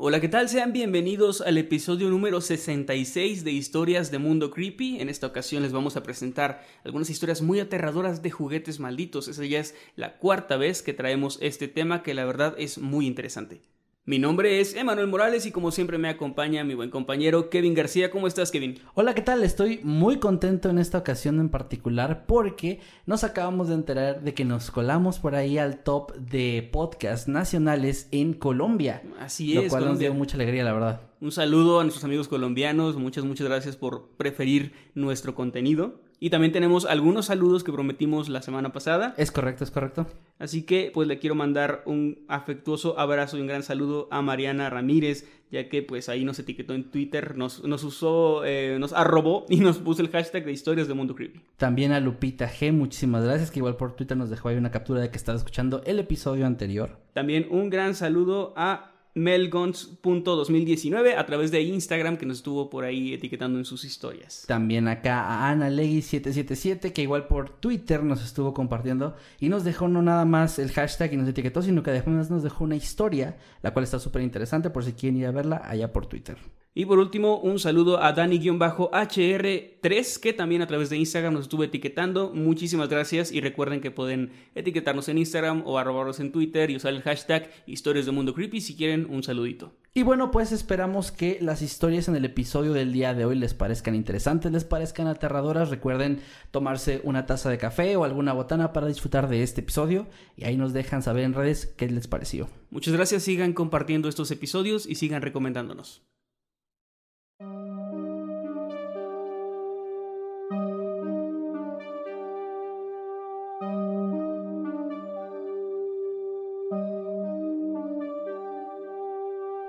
Hola, ¿qué tal? Sean bienvenidos al episodio número 66 de Historias de Mundo Creepy. En esta ocasión les vamos a presentar algunas historias muy aterradoras de juguetes malditos. Esa ya es la cuarta vez que traemos este tema que la verdad es muy interesante. Mi nombre es Emanuel Morales y como siempre me acompaña mi buen compañero Kevin García. ¿Cómo estás, Kevin? Hola, ¿qué tal? Estoy muy contento en esta ocasión en particular porque nos acabamos de enterar de que nos colamos por ahí al top de podcasts nacionales en Colombia. Así lo es. cual nos dio mucha alegría, la verdad. Un saludo a nuestros amigos colombianos. Muchas, muchas gracias por preferir nuestro contenido. Y también tenemos algunos saludos que prometimos la semana pasada. Es correcto, es correcto. Así que pues le quiero mandar un afectuoso abrazo y un gran saludo a Mariana Ramírez, ya que pues ahí nos etiquetó en Twitter, nos, nos usó, eh, nos arrobó y nos puso el hashtag de historias de Mundo Creepy. También a Lupita G, muchísimas gracias, que igual por Twitter nos dejó ahí una captura de que estaba escuchando el episodio anterior. También un gran saludo a melgons.2019 a través de Instagram que nos estuvo por ahí etiquetando en sus historias. También acá a Ana Legui777, que igual por Twitter nos estuvo compartiendo y nos dejó no nada más el hashtag y nos etiquetó, sino que además nos dejó una historia, la cual está súper interesante por si quieren ir a verla allá por Twitter. Y por último, un saludo a Dani-HR3, que también a través de Instagram nos estuvo etiquetando. Muchísimas gracias y recuerden que pueden etiquetarnos en Instagram o arrobarnos en Twitter y usar el hashtag Historias de Mundo Creepy si quieren un saludito. Y bueno, pues esperamos que las historias en el episodio del día de hoy les parezcan interesantes, les parezcan aterradoras. Recuerden tomarse una taza de café o alguna botana para disfrutar de este episodio y ahí nos dejan saber en redes qué les pareció. Muchas gracias, sigan compartiendo estos episodios y sigan recomendándonos.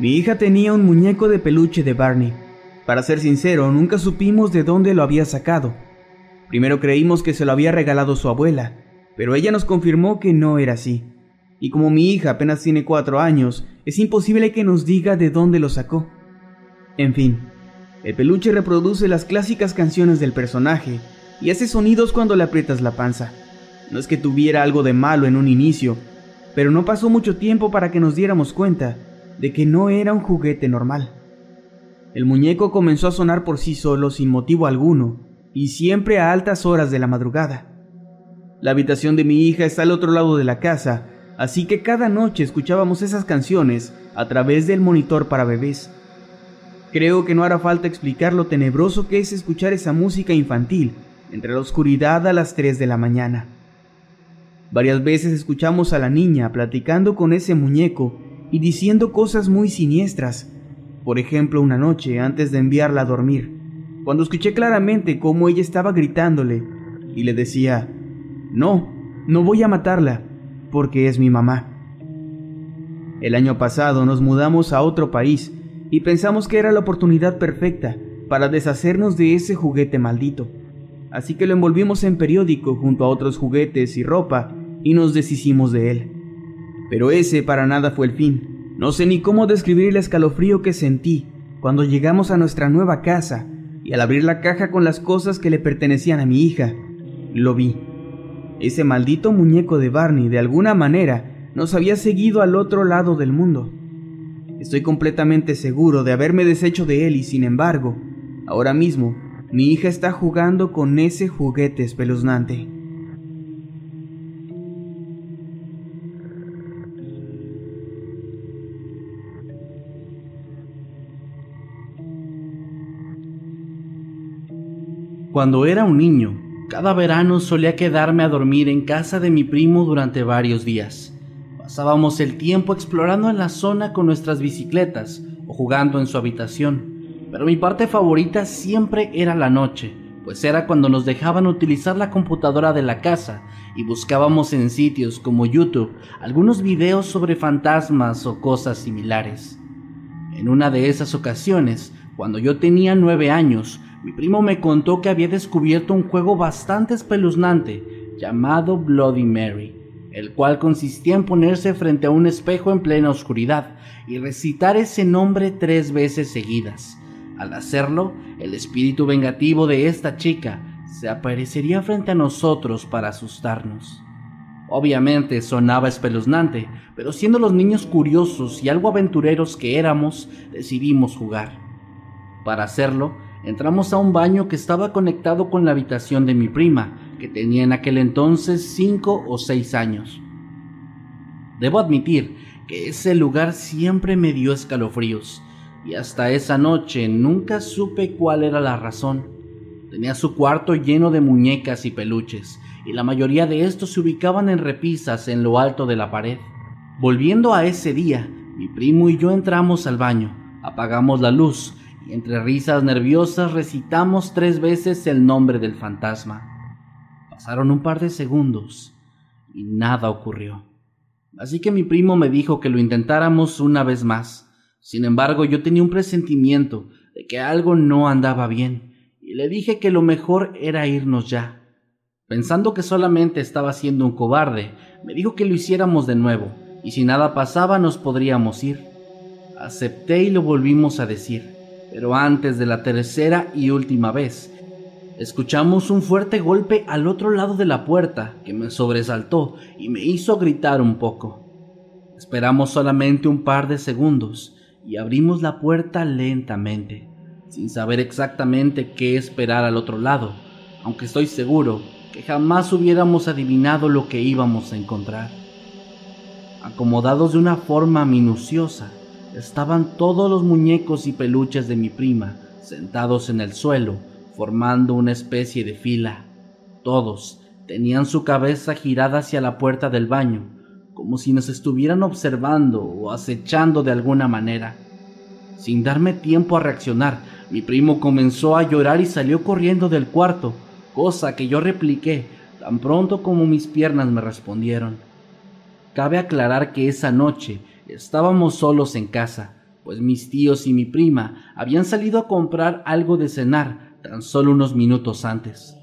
Mi hija tenía un muñeco de peluche de Barney. Para ser sincero, nunca supimos de dónde lo había sacado. Primero creímos que se lo había regalado su abuela, pero ella nos confirmó que no era así. Y como mi hija apenas tiene cuatro años, es imposible que nos diga de dónde lo sacó. En fin, el peluche reproduce las clásicas canciones del personaje y hace sonidos cuando le aprietas la panza. No es que tuviera algo de malo en un inicio, pero no pasó mucho tiempo para que nos diéramos cuenta de que no era un juguete normal. El muñeco comenzó a sonar por sí solo sin motivo alguno y siempre a altas horas de la madrugada. La habitación de mi hija está al otro lado de la casa, así que cada noche escuchábamos esas canciones a través del monitor para bebés. Creo que no hará falta explicar lo tenebroso que es escuchar esa música infantil entre la oscuridad a las 3 de la mañana. Varias veces escuchamos a la niña platicando con ese muñeco y diciendo cosas muy siniestras. Por ejemplo, una noche antes de enviarla a dormir, cuando escuché claramente cómo ella estaba gritándole y le decía, no, no voy a matarla, porque es mi mamá. El año pasado nos mudamos a otro país y pensamos que era la oportunidad perfecta para deshacernos de ese juguete maldito. Así que lo envolvimos en periódico junto a otros juguetes y ropa y nos deshicimos de él. Pero ese para nada fue el fin. No sé ni cómo describir el escalofrío que sentí cuando llegamos a nuestra nueva casa y al abrir la caja con las cosas que le pertenecían a mi hija, lo vi. Ese maldito muñeco de Barney de alguna manera nos había seguido al otro lado del mundo. Estoy completamente seguro de haberme deshecho de él y sin embargo, ahora mismo, Mi hija está jugando con ese juguete espeluznante. Cuando era un niño, cada verano solía quedarme a dormir en casa de mi primo durante varios días. Pasábamos el tiempo explorando en la zona con nuestras bicicletas o jugando en su habitación, pero mi parte favorita siempre era la noche, pues era cuando nos dejaban utilizar la computadora de la casa y buscábamos en sitios como YouTube algunos videos sobre fantasmas o cosas similares. En una de esas ocasiones, cuando yo tenía nueve años, mi primo me contó que había descubierto un juego bastante espeluznante llamado Bloody Mary, el cual consistía en ponerse frente a un espejo en plena oscuridad y recitar ese nombre tres veces seguidas. Al hacerlo, el espíritu vengativo de esta chica se aparecería frente a nosotros para asustarnos. Obviamente sonaba espeluznante, pero siendo los niños curiosos y algo aventureros que éramos, decidimos jugar. Para hacerlo, entramos a un baño que estaba conectado con la habitación de mi prima, que tenía en aquel entonces cinco o seis años. Debo admitir que ese lugar siempre me dio escalofríos, y hasta esa noche nunca supe cuál era la razón. Tenía su cuarto lleno de muñecas y peluches, y la mayoría de estos se ubicaban en repisas en lo alto de la pared. Volviendo a ese día, mi primo y yo entramos al baño, apagamos la luz y entre risas nerviosas recitamos tres veces el nombre del fantasma. Pasaron un par de segundos y nada ocurrió. Así que mi primo me dijo que lo intentáramos una vez más. Sin embargo, yo tenía un presentimiento de que algo no andaba bien y le dije que lo mejor era irnos ya. Pensando que solamente estaba siendo un cobarde, me dijo que lo hiciéramos de nuevo y si nada pasaba nos podríamos ir. Acepté y lo volvimos a decir, pero antes de la tercera y última vez, escuchamos un fuerte golpe al otro lado de la puerta que me sobresaltó y me hizo gritar un poco. Esperamos solamente un par de segundos y abrimos la puerta lentamente, sin saber exactamente qué esperar al otro lado, aunque estoy seguro que jamás hubiéramos adivinado lo que íbamos a encontrar. Acomodados de una forma minuciosa, estaban todos los muñecos y peluches de mi prima sentados en el suelo, formando una especie de fila. Todos tenían su cabeza girada hacia la puerta del baño, como si nos estuvieran observando o acechando de alguna manera. Sin darme tiempo a reaccionar, mi primo comenzó a llorar y salió corriendo del cuarto, cosa que yo repliqué tan pronto como mis piernas me respondieron. Cabe aclarar que esa noche estábamos solos en casa, pues mis tíos y mi prima habían salido a comprar algo de cenar tan solo unos minutos antes.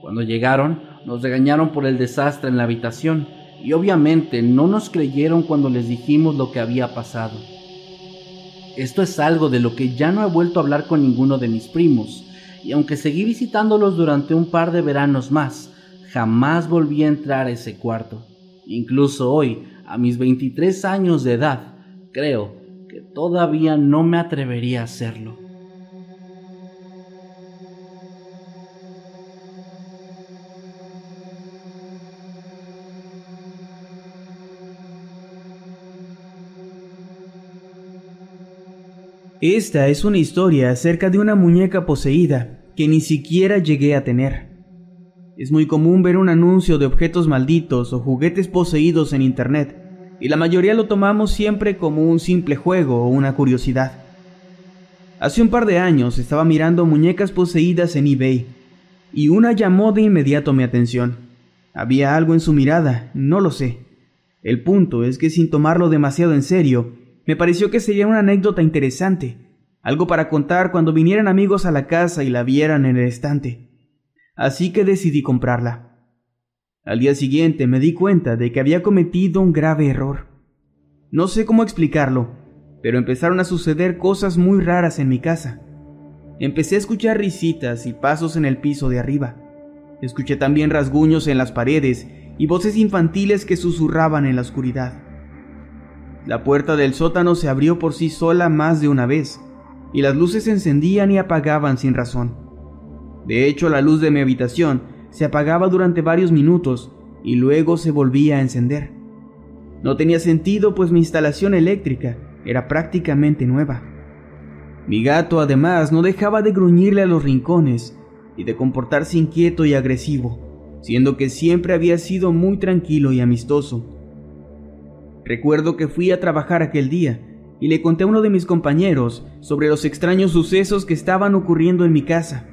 Cuando llegaron, nos regañaron por el desastre en la habitación y obviamente no nos creyeron cuando les dijimos lo que había pasado. Esto es algo de lo que ya no he vuelto a hablar con ninguno de mis primos, y aunque seguí visitándolos durante un par de veranos más, jamás volví a entrar a ese cuarto. Incluso hoy, a mis 23 años de edad, creo que todavía no me atrevería a hacerlo. Esta es una historia acerca de una muñeca poseída que ni siquiera llegué a tener. Es muy común ver un anuncio de objetos malditos o juguetes poseídos en Internet, y la mayoría lo tomamos siempre como un simple juego o una curiosidad. Hace un par de años estaba mirando muñecas poseídas en eBay, y una llamó de inmediato mi atención. Había algo en su mirada, no lo sé. El punto es que sin tomarlo demasiado en serio, me pareció que sería una anécdota interesante, algo para contar cuando vinieran amigos a la casa y la vieran en el estante así que decidí comprarla. Al día siguiente me di cuenta de que había cometido un grave error. No sé cómo explicarlo, pero empezaron a suceder cosas muy raras en mi casa. Empecé a escuchar risitas y pasos en el piso de arriba. Escuché también rasguños en las paredes y voces infantiles que susurraban en la oscuridad. La puerta del sótano se abrió por sí sola más de una vez, y las luces se encendían y apagaban sin razón. De hecho, la luz de mi habitación se apagaba durante varios minutos y luego se volvía a encender. No tenía sentido pues mi instalación eléctrica era prácticamente nueva. Mi gato además no dejaba de gruñirle a los rincones y de comportarse inquieto y agresivo, siendo que siempre había sido muy tranquilo y amistoso. Recuerdo que fui a trabajar aquel día y le conté a uno de mis compañeros sobre los extraños sucesos que estaban ocurriendo en mi casa.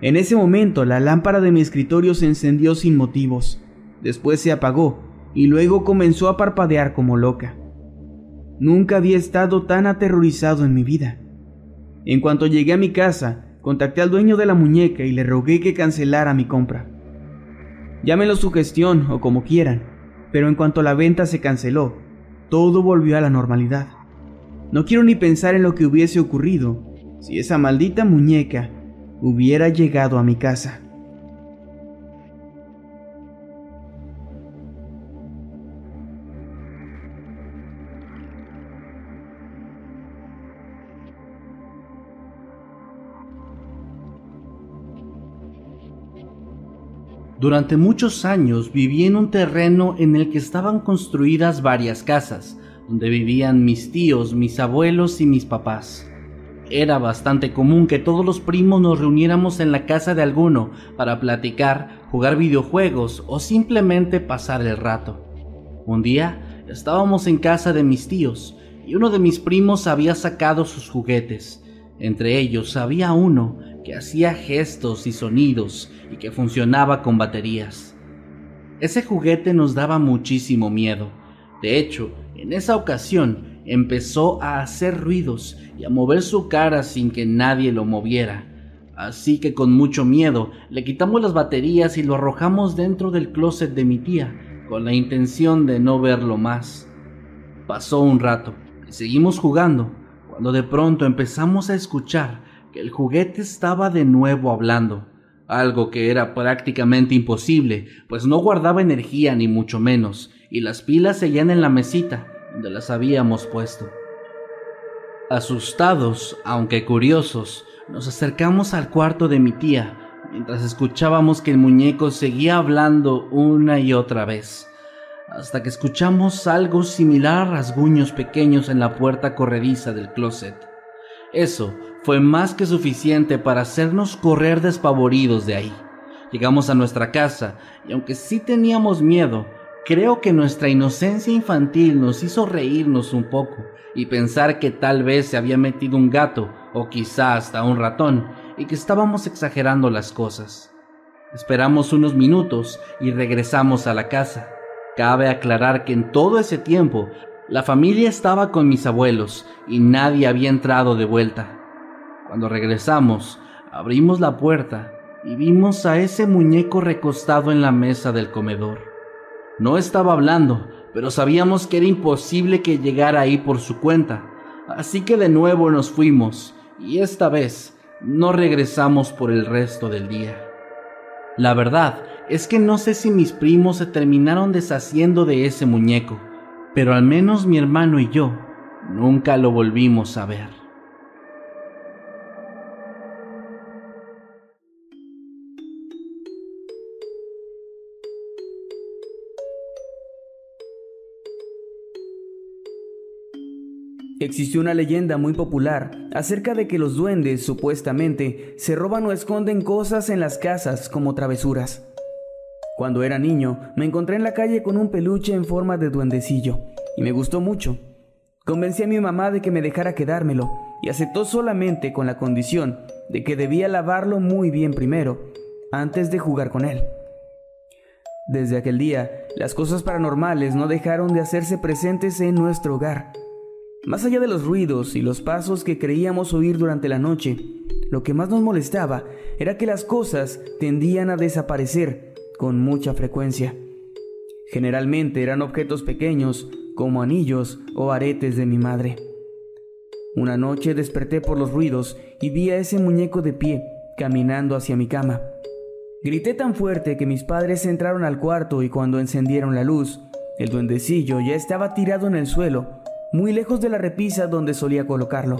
En ese momento la lámpara de mi escritorio se encendió sin motivos, después se apagó y luego comenzó a parpadear como loca. Nunca había estado tan aterrorizado en mi vida. En cuanto llegué a mi casa, contacté al dueño de la muñeca y le rogué que cancelara mi compra. Llámenlo sugestión o como quieran, pero en cuanto la venta se canceló, todo volvió a la normalidad. No quiero ni pensar en lo que hubiese ocurrido si esa maldita muñeca hubiera llegado a mi casa. Durante muchos años viví en un terreno en el que estaban construidas varias casas, donde vivían mis tíos, mis abuelos y mis papás. Era bastante común que todos los primos nos reuniéramos en la casa de alguno para platicar, jugar videojuegos o simplemente pasar el rato. Un día estábamos en casa de mis tíos y uno de mis primos había sacado sus juguetes. Entre ellos había uno que hacía gestos y sonidos y que funcionaba con baterías. Ese juguete nos daba muchísimo miedo. De hecho, en esa ocasión empezó a hacer ruidos y a mover su cara sin que nadie lo moviera. Así que con mucho miedo le quitamos las baterías y lo arrojamos dentro del closet de mi tía, con la intención de no verlo más. Pasó un rato y seguimos jugando, cuando de pronto empezamos a escuchar que el juguete estaba de nuevo hablando, algo que era prácticamente imposible, pues no guardaba energía ni mucho menos, y las pilas seguían en la mesita, donde las habíamos puesto. Asustados, aunque curiosos, nos acercamos al cuarto de mi tía, mientras escuchábamos que el muñeco seguía hablando una y otra vez, hasta que escuchamos algo similar a rasguños pequeños en la puerta corrediza del closet. Eso fue más que suficiente para hacernos correr despavoridos de ahí. Llegamos a nuestra casa y aunque sí teníamos miedo, Creo que nuestra inocencia infantil nos hizo reírnos un poco y pensar que tal vez se había metido un gato o quizá hasta un ratón y que estábamos exagerando las cosas. Esperamos unos minutos y regresamos a la casa. Cabe aclarar que en todo ese tiempo la familia estaba con mis abuelos y nadie había entrado de vuelta. Cuando regresamos, abrimos la puerta y vimos a ese muñeco recostado en la mesa del comedor. No estaba hablando, pero sabíamos que era imposible que llegara ahí por su cuenta. Así que de nuevo nos fuimos, y esta vez no regresamos por el resto del día. La verdad es que no sé si mis primos se terminaron deshaciendo de ese muñeco, pero al menos mi hermano y yo nunca lo volvimos a ver. Existió una leyenda muy popular acerca de que los duendes supuestamente se roban o esconden cosas en las casas como travesuras. Cuando era niño me encontré en la calle con un peluche en forma de duendecillo y me gustó mucho. Convencí a mi mamá de que me dejara quedármelo y aceptó solamente con la condición de que debía lavarlo muy bien primero antes de jugar con él. Desde aquel día, las cosas paranormales no dejaron de hacerse presentes en nuestro hogar más allá de los ruidos y los pasos que creíamos oír durante la noche, lo que más nos molestaba era que las cosas tendían a desaparecer con mucha frecuencia. Generalmente eran objetos pequeños, como anillos o aretes de mi madre. Una noche desperté por los ruidos y vi a ese muñeco de pie, caminando hacia mi cama. Grité tan fuerte que mis padres entraron al cuarto y cuando encendieron la luz, el duendecillo ya estaba tirado en el suelo muy lejos de la repisa donde solía colocarlo.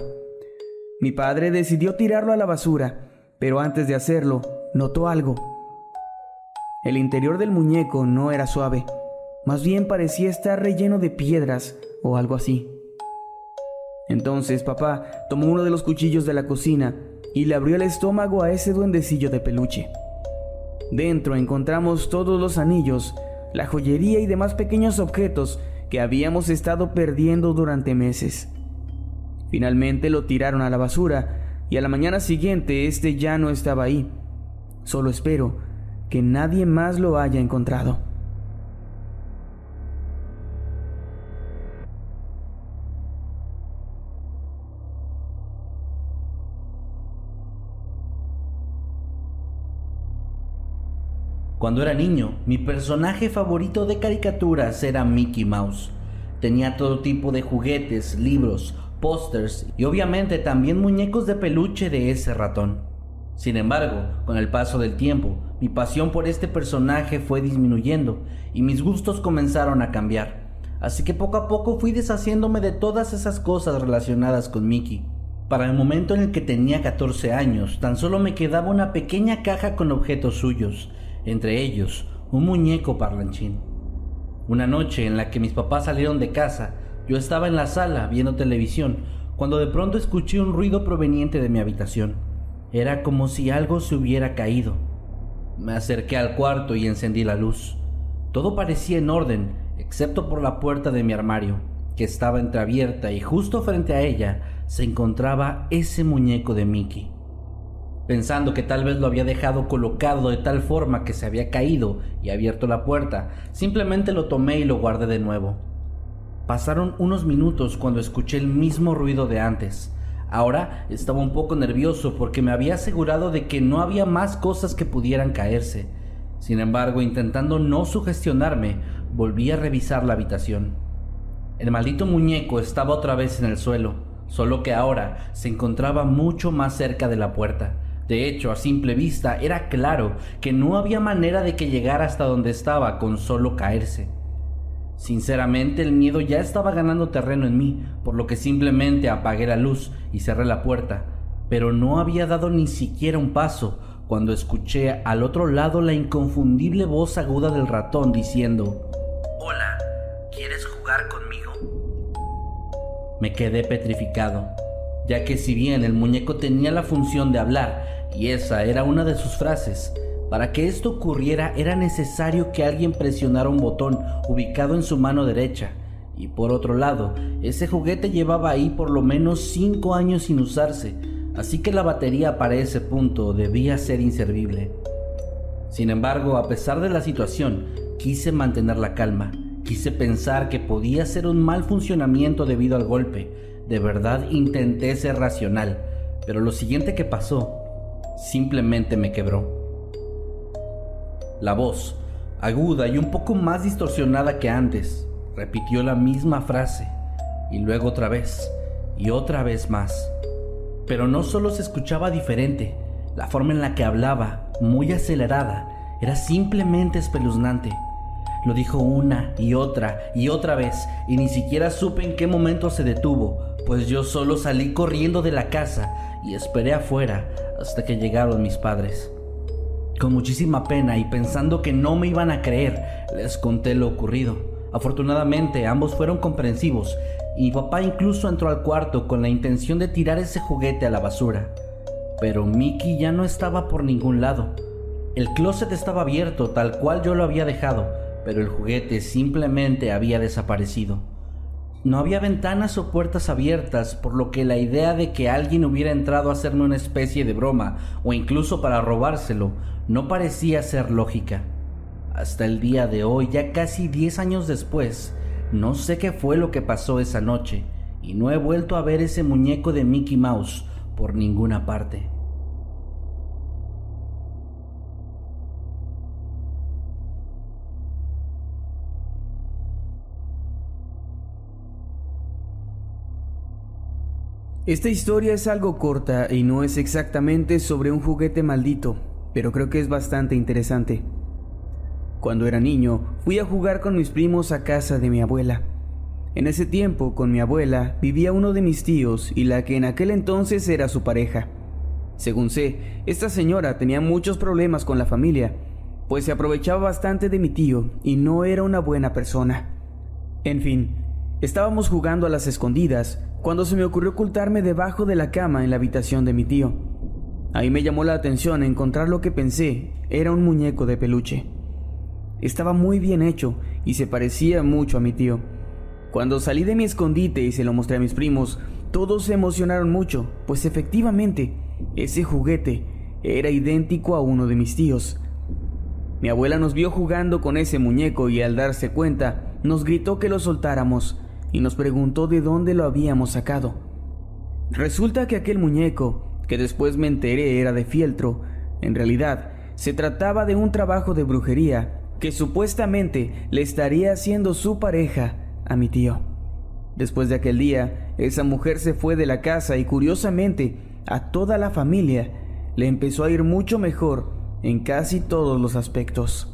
Mi padre decidió tirarlo a la basura, pero antes de hacerlo, notó algo. El interior del muñeco no era suave, más bien parecía estar relleno de piedras o algo así. Entonces papá tomó uno de los cuchillos de la cocina y le abrió el estómago a ese duendecillo de peluche. Dentro encontramos todos los anillos, la joyería y demás pequeños objetos que habíamos estado perdiendo durante meses. Finalmente lo tiraron a la basura y a la mañana siguiente este ya no estaba ahí. Solo espero que nadie más lo haya encontrado. Cuando era niño, mi personaje favorito de caricaturas era Mickey Mouse. Tenía todo tipo de juguetes, libros, pósters y obviamente también muñecos de peluche de ese ratón. Sin embargo, con el paso del tiempo, mi pasión por este personaje fue disminuyendo y mis gustos comenzaron a cambiar. Así que poco a poco fui deshaciéndome de todas esas cosas relacionadas con Mickey. Para el momento en el que tenía 14 años, tan solo me quedaba una pequeña caja con objetos suyos, entre ellos un muñeco parlanchín. Una noche en la que mis papás salieron de casa, yo estaba en la sala viendo televisión cuando de pronto escuché un ruido proveniente de mi habitación. Era como si algo se hubiera caído. Me acerqué al cuarto y encendí la luz. Todo parecía en orden, excepto por la puerta de mi armario, que estaba entreabierta y justo frente a ella se encontraba ese muñeco de Mickey. Pensando que tal vez lo había dejado colocado de tal forma que se había caído y abierto la puerta, simplemente lo tomé y lo guardé de nuevo. Pasaron unos minutos cuando escuché el mismo ruido de antes. Ahora estaba un poco nervioso porque me había asegurado de que no había más cosas que pudieran caerse. Sin embargo, intentando no sugestionarme, volví a revisar la habitación. El maldito muñeco estaba otra vez en el suelo, solo que ahora se encontraba mucho más cerca de la puerta. De hecho, a simple vista era claro que no había manera de que llegara hasta donde estaba con solo caerse. Sinceramente el miedo ya estaba ganando terreno en mí, por lo que simplemente apagué la luz y cerré la puerta, pero no había dado ni siquiera un paso cuando escuché al otro lado la inconfundible voz aguda del ratón diciendo, Hola, ¿quieres jugar conmigo? Me quedé petrificado, ya que si bien el muñeco tenía la función de hablar, y esa era una de sus frases. Para que esto ocurriera era necesario que alguien presionara un botón ubicado en su mano derecha. Y por otro lado, ese juguete llevaba ahí por lo menos 5 años sin usarse, así que la batería para ese punto debía ser inservible. Sin embargo, a pesar de la situación, quise mantener la calma. Quise pensar que podía ser un mal funcionamiento debido al golpe. De verdad intenté ser racional, pero lo siguiente que pasó simplemente me quebró. La voz, aguda y un poco más distorsionada que antes, repitió la misma frase, y luego otra vez, y otra vez más. Pero no solo se escuchaba diferente, la forma en la que hablaba, muy acelerada, era simplemente espeluznante. Lo dijo una y otra y otra vez, y ni siquiera supe en qué momento se detuvo, pues yo solo salí corriendo de la casa y esperé afuera hasta que llegaron mis padres. Con muchísima pena y pensando que no me iban a creer, les conté lo ocurrido. Afortunadamente ambos fueron comprensivos y papá incluso entró al cuarto con la intención de tirar ese juguete a la basura. Pero Mickey ya no estaba por ningún lado. El closet estaba abierto tal cual yo lo había dejado, pero el juguete simplemente había desaparecido. No había ventanas o puertas abiertas, por lo que la idea de que alguien hubiera entrado a hacerme una especie de broma o incluso para robárselo no parecía ser lógica. Hasta el día de hoy, ya casi 10 años después, no sé qué fue lo que pasó esa noche y no he vuelto a ver ese muñeco de Mickey Mouse por ninguna parte. Esta historia es algo corta y no es exactamente sobre un juguete maldito, pero creo que es bastante interesante. Cuando era niño, fui a jugar con mis primos a casa de mi abuela. En ese tiempo, con mi abuela, vivía uno de mis tíos y la que en aquel entonces era su pareja. Según sé, esta señora tenía muchos problemas con la familia, pues se aprovechaba bastante de mi tío y no era una buena persona. En fin, estábamos jugando a las escondidas cuando se me ocurrió ocultarme debajo de la cama en la habitación de mi tío. Ahí me llamó la atención encontrar lo que pensé era un muñeco de peluche. Estaba muy bien hecho y se parecía mucho a mi tío. Cuando salí de mi escondite y se lo mostré a mis primos, todos se emocionaron mucho, pues efectivamente, ese juguete era idéntico a uno de mis tíos. Mi abuela nos vio jugando con ese muñeco y al darse cuenta nos gritó que lo soltáramos y nos preguntó de dónde lo habíamos sacado. Resulta que aquel muñeco, que después me enteré era de fieltro, en realidad se trataba de un trabajo de brujería que supuestamente le estaría haciendo su pareja a mi tío. Después de aquel día, esa mujer se fue de la casa y curiosamente a toda la familia le empezó a ir mucho mejor en casi todos los aspectos.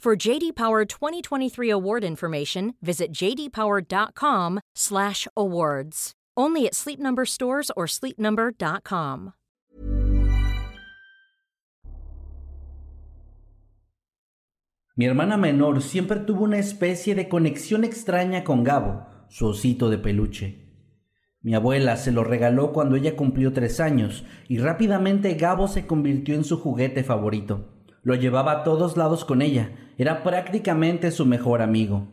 For JD Power 2023 award information, visit jdpower.com/awards. Only at Sleep Number stores or sleepnumber.com. Mi hermana menor siempre tuvo una especie de conexión extraña con Gabo, su osito de peluche. Mi abuela se lo regaló cuando ella cumplió tres años y rápidamente Gabo se convirtió en su juguete favorito. Lo llevaba a todos lados con ella, era prácticamente su mejor amigo.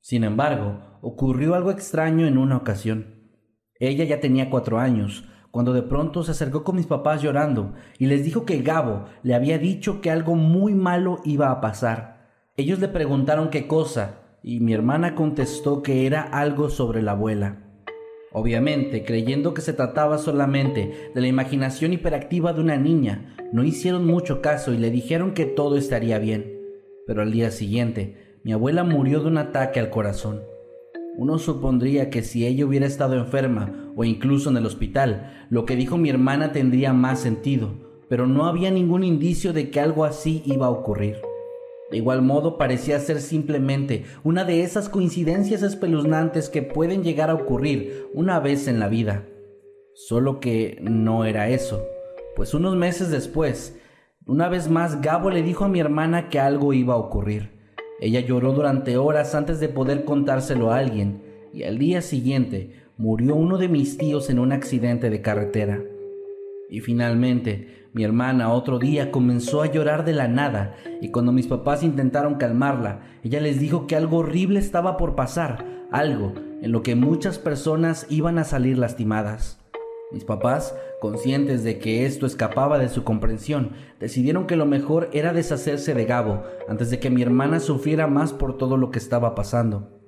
Sin embargo, ocurrió algo extraño en una ocasión. Ella ya tenía cuatro años, cuando de pronto se acercó con mis papás llorando y les dijo que Gabo le había dicho que algo muy malo iba a pasar. Ellos le preguntaron qué cosa, y mi hermana contestó que era algo sobre la abuela. Obviamente, creyendo que se trataba solamente de la imaginación hiperactiva de una niña, no hicieron mucho caso y le dijeron que todo estaría bien. Pero al día siguiente, mi abuela murió de un ataque al corazón. Uno supondría que si ella hubiera estado enferma o incluso en el hospital, lo que dijo mi hermana tendría más sentido, pero no había ningún indicio de que algo así iba a ocurrir. De igual modo parecía ser simplemente una de esas coincidencias espeluznantes que pueden llegar a ocurrir una vez en la vida. Solo que no era eso, pues unos meses después, una vez más Gabo le dijo a mi hermana que algo iba a ocurrir. Ella lloró durante horas antes de poder contárselo a alguien, y al día siguiente murió uno de mis tíos en un accidente de carretera. Y finalmente, mi hermana otro día comenzó a llorar de la nada y cuando mis papás intentaron calmarla, ella les dijo que algo horrible estaba por pasar, algo en lo que muchas personas iban a salir lastimadas. Mis papás, conscientes de que esto escapaba de su comprensión, decidieron que lo mejor era deshacerse de Gabo antes de que mi hermana sufriera más por todo lo que estaba pasando.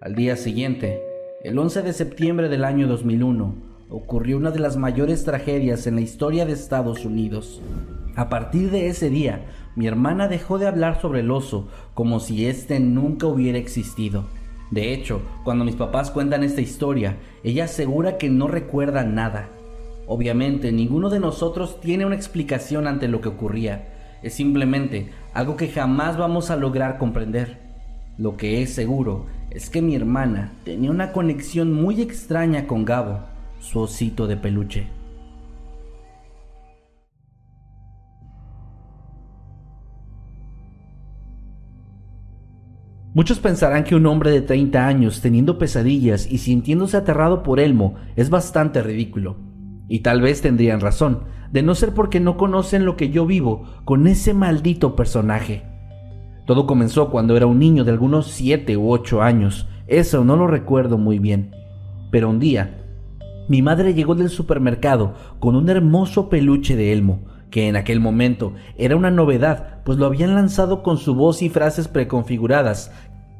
Al día siguiente, el 11 de septiembre del año 2001, ocurrió una de las mayores tragedias en la historia de Estados Unidos. A partir de ese día, mi hermana dejó de hablar sobre el oso como si éste nunca hubiera existido. De hecho, cuando mis papás cuentan esta historia, ella asegura que no recuerda nada. Obviamente, ninguno de nosotros tiene una explicación ante lo que ocurría. Es simplemente algo que jamás vamos a lograr comprender. Lo que es seguro es que mi hermana tenía una conexión muy extraña con Gabo su osito de peluche. Muchos pensarán que un hombre de 30 años teniendo pesadillas y sintiéndose aterrado por Elmo es bastante ridículo. Y tal vez tendrían razón, de no ser porque no conocen lo que yo vivo con ese maldito personaje. Todo comenzó cuando era un niño de algunos 7 u 8 años, eso no lo recuerdo muy bien. Pero un día mi madre llegó del supermercado con un hermoso peluche de Elmo, que en aquel momento era una novedad, pues lo habían lanzado con su voz y frases preconfiguradas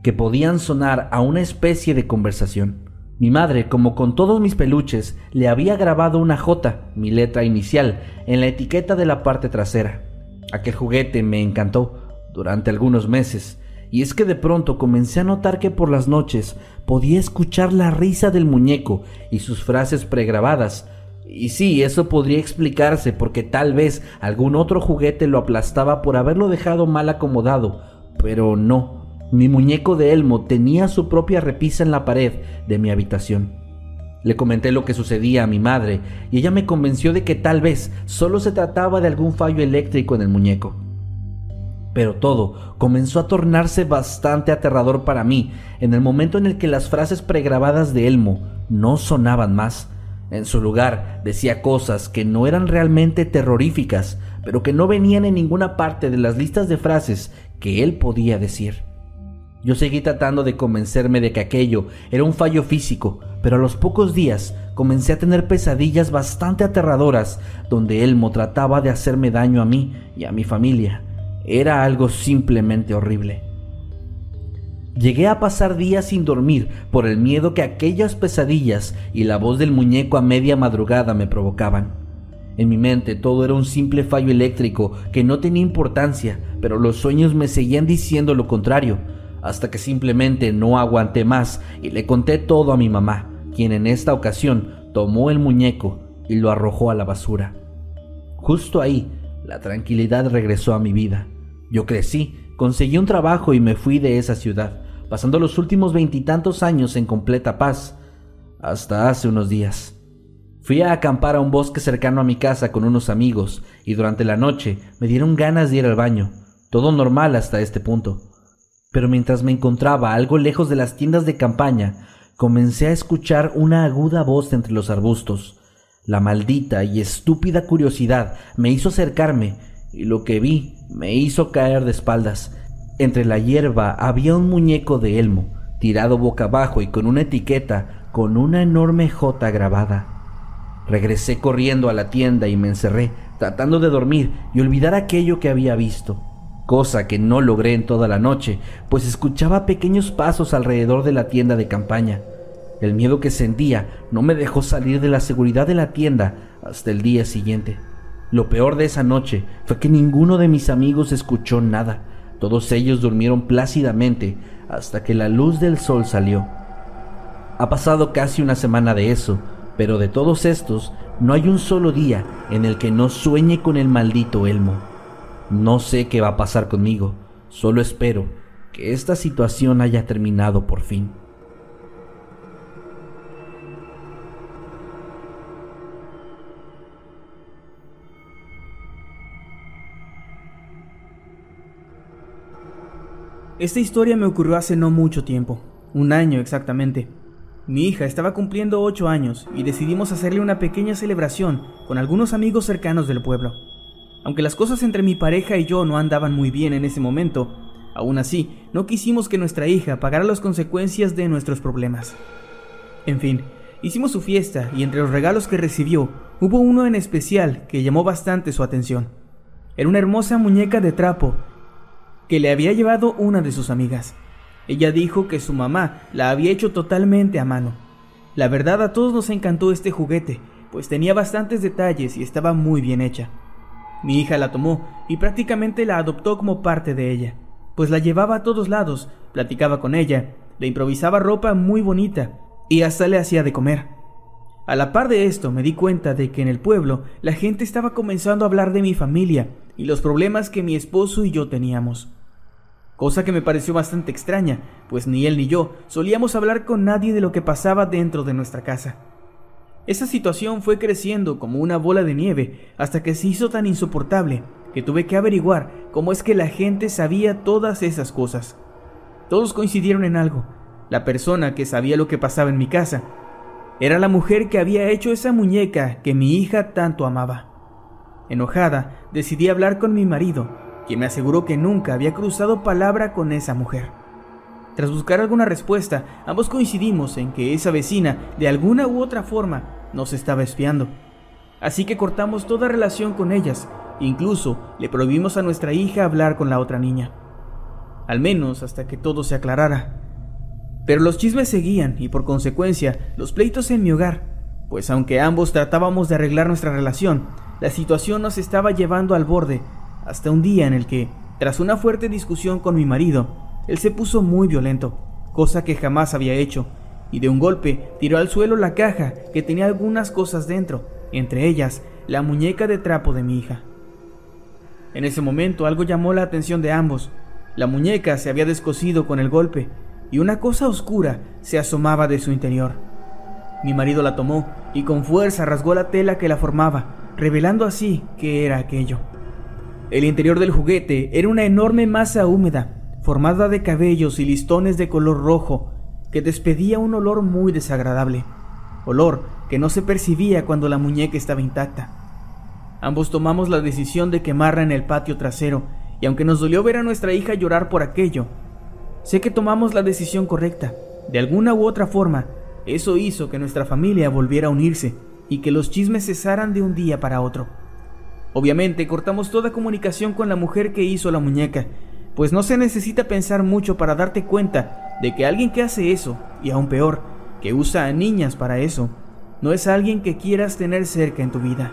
que podían sonar a una especie de conversación. Mi madre, como con todos mis peluches, le había grabado una J, mi letra inicial, en la etiqueta de la parte trasera. Aquel juguete me encantó durante algunos meses, y es que de pronto comencé a notar que por las noches podía escuchar la risa del muñeco y sus frases pregrabadas, y sí, eso podría explicarse porque tal vez algún otro juguete lo aplastaba por haberlo dejado mal acomodado, pero no. Mi muñeco de Elmo tenía su propia repisa en la pared de mi habitación. Le comenté lo que sucedía a mi madre y ella me convenció de que tal vez solo se trataba de algún fallo eléctrico en el muñeco. Pero todo comenzó a tornarse bastante aterrador para mí en el momento en el que las frases pregrabadas de Elmo no sonaban más en su lugar decía cosas que no eran realmente terroríficas, pero que no venían en ninguna parte de las listas de frases que él podía decir. Yo seguí tratando de convencerme de que aquello era un fallo físico, pero a los pocos días comencé a tener pesadillas bastante aterradoras donde Elmo trataba de hacerme daño a mí y a mi familia. Era algo simplemente horrible. Llegué a pasar días sin dormir por el miedo que aquellas pesadillas y la voz del muñeco a media madrugada me provocaban. En mi mente todo era un simple fallo eléctrico que no tenía importancia, pero los sueños me seguían diciendo lo contrario, hasta que simplemente no aguanté más y le conté todo a mi mamá, quien en esta ocasión tomó el muñeco y lo arrojó a la basura. Justo ahí, la tranquilidad regresó a mi vida. Yo crecí Conseguí un trabajo y me fui de esa ciudad, pasando los últimos veintitantos años en completa paz, hasta hace unos días. Fui a acampar a un bosque cercano a mi casa con unos amigos y durante la noche me dieron ganas de ir al baño, todo normal hasta este punto. Pero mientras me encontraba algo lejos de las tiendas de campaña, comencé a escuchar una aguda voz entre los arbustos. La maldita y estúpida curiosidad me hizo acercarme y lo que vi me hizo caer de espaldas. Entre la hierba había un muñeco de Elmo, tirado boca abajo y con una etiqueta con una enorme J grabada. Regresé corriendo a la tienda y me encerré, tratando de dormir y olvidar aquello que había visto, cosa que no logré en toda la noche, pues escuchaba pequeños pasos alrededor de la tienda de campaña. El miedo que sentía no me dejó salir de la seguridad de la tienda hasta el día siguiente. Lo peor de esa noche fue que ninguno de mis amigos escuchó nada. Todos ellos durmieron plácidamente hasta que la luz del sol salió. Ha pasado casi una semana de eso, pero de todos estos no hay un solo día en el que no sueñe con el maldito Elmo. No sé qué va a pasar conmigo, solo espero que esta situación haya terminado por fin. Esta historia me ocurrió hace no mucho tiempo, un año exactamente. Mi hija estaba cumpliendo 8 años y decidimos hacerle una pequeña celebración con algunos amigos cercanos del pueblo. Aunque las cosas entre mi pareja y yo no andaban muy bien en ese momento, aún así no quisimos que nuestra hija pagara las consecuencias de nuestros problemas. En fin, hicimos su fiesta y entre los regalos que recibió hubo uno en especial que llamó bastante su atención. Era una hermosa muñeca de trapo que le había llevado una de sus amigas. Ella dijo que su mamá la había hecho totalmente a mano. La verdad a todos nos encantó este juguete, pues tenía bastantes detalles y estaba muy bien hecha. Mi hija la tomó y prácticamente la adoptó como parte de ella, pues la llevaba a todos lados, platicaba con ella, le improvisaba ropa muy bonita y hasta le hacía de comer. A la par de esto me di cuenta de que en el pueblo la gente estaba comenzando a hablar de mi familia y los problemas que mi esposo y yo teníamos cosa que me pareció bastante extraña, pues ni él ni yo solíamos hablar con nadie de lo que pasaba dentro de nuestra casa. Esa situación fue creciendo como una bola de nieve hasta que se hizo tan insoportable que tuve que averiguar cómo es que la gente sabía todas esas cosas. Todos coincidieron en algo. La persona que sabía lo que pasaba en mi casa era la mujer que había hecho esa muñeca que mi hija tanto amaba. Enojada, decidí hablar con mi marido quien me aseguró que nunca había cruzado palabra con esa mujer. Tras buscar alguna respuesta, ambos coincidimos en que esa vecina, de alguna u otra forma, nos estaba espiando. Así que cortamos toda relación con ellas Incluso le prohibimos a nuestra hija hablar con la otra niña. Al menos hasta que todo se aclarara. Pero los chismes seguían y por consecuencia los pleitos en mi hogar, pues aunque ambos tratábamos de arreglar nuestra relación, la situación nos estaba llevando al borde hasta un día en el que, tras una fuerte discusión con mi marido, él se puso muy violento, cosa que jamás había hecho, y de un golpe tiró al suelo la caja que tenía algunas cosas dentro, entre ellas la muñeca de trapo de mi hija. En ese momento algo llamó la atención de ambos. La muñeca se había descosido con el golpe y una cosa oscura se asomaba de su interior. Mi marido la tomó y con fuerza rasgó la tela que la formaba, revelando así qué era aquello. El interior del juguete era una enorme masa húmeda, formada de cabellos y listones de color rojo, que despedía un olor muy desagradable, olor que no se percibía cuando la muñeca estaba intacta. Ambos tomamos la decisión de quemarla en el patio trasero, y aunque nos dolió ver a nuestra hija llorar por aquello, sé que tomamos la decisión correcta. De alguna u otra forma, eso hizo que nuestra familia volviera a unirse y que los chismes cesaran de un día para otro. Obviamente cortamos toda comunicación con la mujer que hizo la muñeca, pues no se necesita pensar mucho para darte cuenta de que alguien que hace eso, y aún peor, que usa a niñas para eso, no es alguien que quieras tener cerca en tu vida.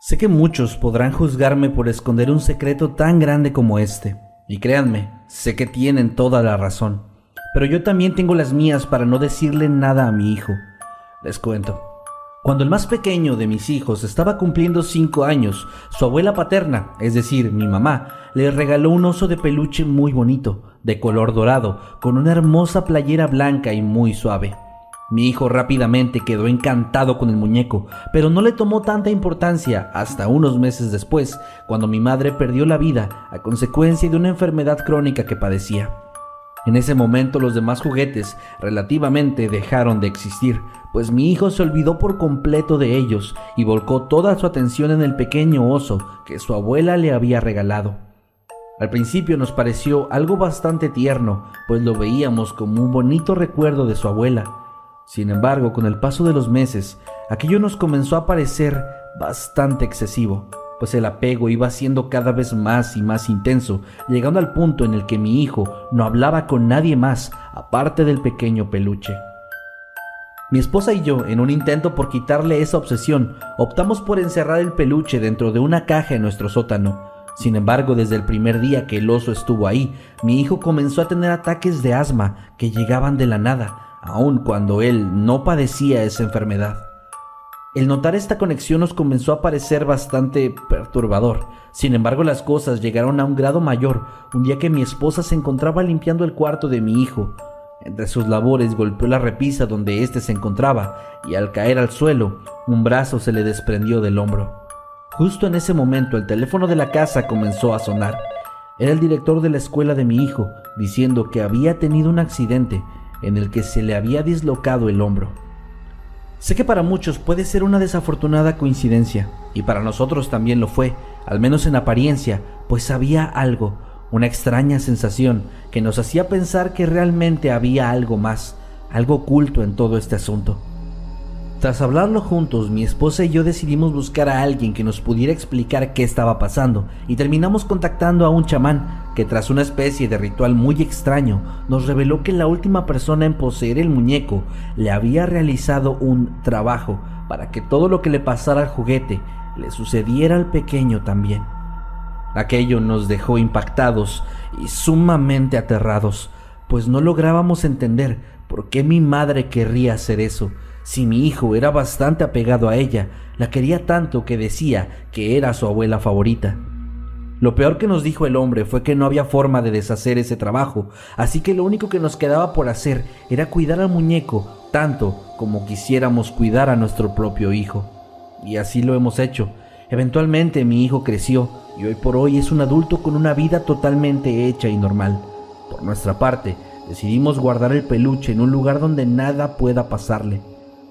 Sé que muchos podrán juzgarme por esconder un secreto tan grande como este, y créanme, sé que tienen toda la razón, pero yo también tengo las mías para no decirle nada a mi hijo. Les cuento. Cuando el más pequeño de mis hijos estaba cumpliendo cinco años, su abuela paterna, es decir, mi mamá, le regaló un oso de peluche muy bonito, de color dorado, con una hermosa playera blanca y muy suave. Mi hijo rápidamente quedó encantado con el muñeco, pero no le tomó tanta importancia hasta unos meses después, cuando mi madre perdió la vida a consecuencia de una enfermedad crónica que padecía. En ese momento los demás juguetes relativamente dejaron de existir, pues mi hijo se olvidó por completo de ellos y volcó toda su atención en el pequeño oso que su abuela le había regalado. Al principio nos pareció algo bastante tierno, pues lo veíamos como un bonito recuerdo de su abuela, sin embargo, con el paso de los meses, aquello nos comenzó a parecer bastante excesivo, pues el apego iba siendo cada vez más y más intenso, llegando al punto en el que mi hijo no hablaba con nadie más aparte del pequeño peluche. Mi esposa y yo, en un intento por quitarle esa obsesión, optamos por encerrar el peluche dentro de una caja en nuestro sótano. Sin embargo, desde el primer día que el oso estuvo ahí, mi hijo comenzó a tener ataques de asma que llegaban de la nada, aun cuando él no padecía esa enfermedad. El notar esta conexión nos comenzó a parecer bastante perturbador. Sin embargo, las cosas llegaron a un grado mayor un día que mi esposa se encontraba limpiando el cuarto de mi hijo. Entre sus labores golpeó la repisa donde éste se encontraba y al caer al suelo, un brazo se le desprendió del hombro. Justo en ese momento el teléfono de la casa comenzó a sonar. Era el director de la escuela de mi hijo, diciendo que había tenido un accidente en el que se le había dislocado el hombro. Sé que para muchos puede ser una desafortunada coincidencia, y para nosotros también lo fue, al menos en apariencia, pues había algo, una extraña sensación que nos hacía pensar que realmente había algo más, algo oculto en todo este asunto. Tras hablarlo juntos, mi esposa y yo decidimos buscar a alguien que nos pudiera explicar qué estaba pasando y terminamos contactando a un chamán que tras una especie de ritual muy extraño nos reveló que la última persona en poseer el muñeco le había realizado un trabajo para que todo lo que le pasara al juguete le sucediera al pequeño también. Aquello nos dejó impactados y sumamente aterrados, pues no lográbamos entender por qué mi madre querría hacer eso si mi hijo era bastante apegado a ella, la quería tanto que decía que era su abuela favorita. Lo peor que nos dijo el hombre fue que no había forma de deshacer ese trabajo, así que lo único que nos quedaba por hacer era cuidar al muñeco tanto como quisiéramos cuidar a nuestro propio hijo. Y así lo hemos hecho. Eventualmente mi hijo creció y hoy por hoy es un adulto con una vida totalmente hecha y normal. Por nuestra parte, decidimos guardar el peluche en un lugar donde nada pueda pasarle.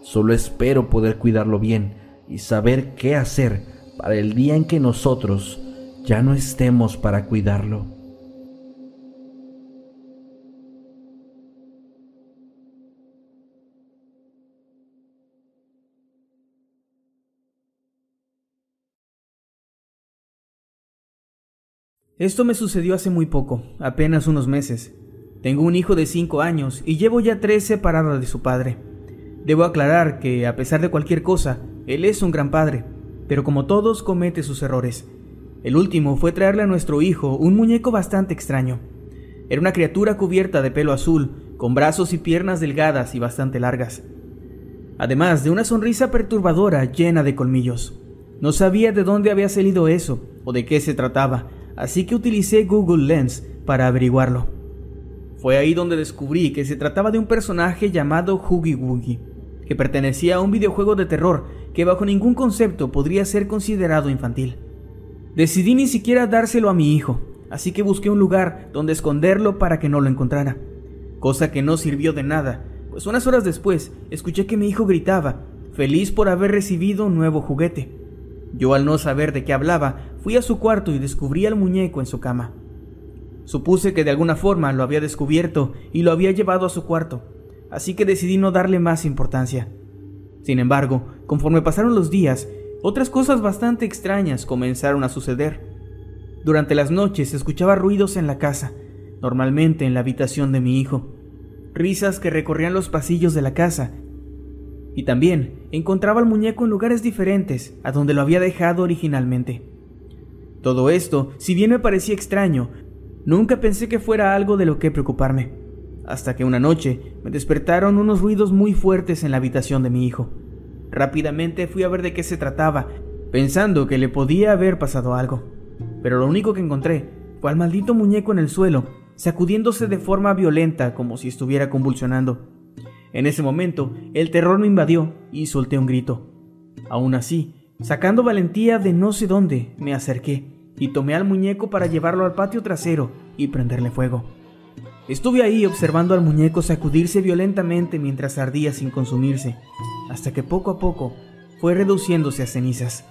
Solo espero poder cuidarlo bien y saber qué hacer para el día en que nosotros ya no estemos para cuidarlo. Esto me sucedió hace muy poco, apenas unos meses. Tengo un hijo de 5 años y llevo ya tres separado de su padre. Debo aclarar que, a pesar de cualquier cosa, él es un gran padre, pero como todos comete sus errores. El último fue traerle a nuestro hijo un muñeco bastante extraño. Era una criatura cubierta de pelo azul, con brazos y piernas delgadas y bastante largas. Además de una sonrisa perturbadora llena de colmillos. No sabía de dónde había salido eso o de qué se trataba, así que utilicé Google Lens para averiguarlo. Fue ahí donde descubrí que se trataba de un personaje llamado Huggy Wuggy, que pertenecía a un videojuego de terror que bajo ningún concepto podría ser considerado infantil. Decidí ni siquiera dárselo a mi hijo, así que busqué un lugar donde esconderlo para que no lo encontrara, cosa que no sirvió de nada, pues unas horas después escuché que mi hijo gritaba, feliz por haber recibido un nuevo juguete. Yo al no saber de qué hablaba, fui a su cuarto y descubrí al muñeco en su cama. Supuse que de alguna forma lo había descubierto y lo había llevado a su cuarto, así que decidí no darle más importancia. Sin embargo, conforme pasaron los días, otras cosas bastante extrañas comenzaron a suceder. Durante las noches escuchaba ruidos en la casa, normalmente en la habitación de mi hijo, risas que recorrían los pasillos de la casa, y también encontraba al muñeco en lugares diferentes a donde lo había dejado originalmente. Todo esto, si bien me parecía extraño, Nunca pensé que fuera algo de lo que preocuparme, hasta que una noche me despertaron unos ruidos muy fuertes en la habitación de mi hijo. Rápidamente fui a ver de qué se trataba, pensando que le podía haber pasado algo. Pero lo único que encontré fue al maldito muñeco en el suelo, sacudiéndose de forma violenta como si estuviera convulsionando. En ese momento, el terror me invadió y solté un grito. Aún así, sacando valentía de no sé dónde, me acerqué y tomé al muñeco para llevarlo al patio trasero y prenderle fuego. Estuve ahí observando al muñeco sacudirse violentamente mientras ardía sin consumirse, hasta que poco a poco fue reduciéndose a cenizas.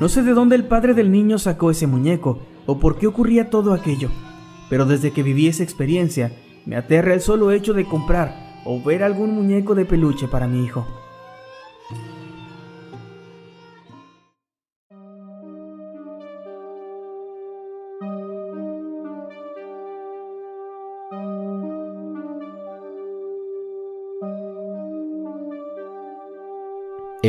No sé de dónde el padre del niño sacó ese muñeco o por qué ocurría todo aquello, pero desde que viví esa experiencia me aterra el solo hecho de comprar o ver algún muñeco de peluche para mi hijo.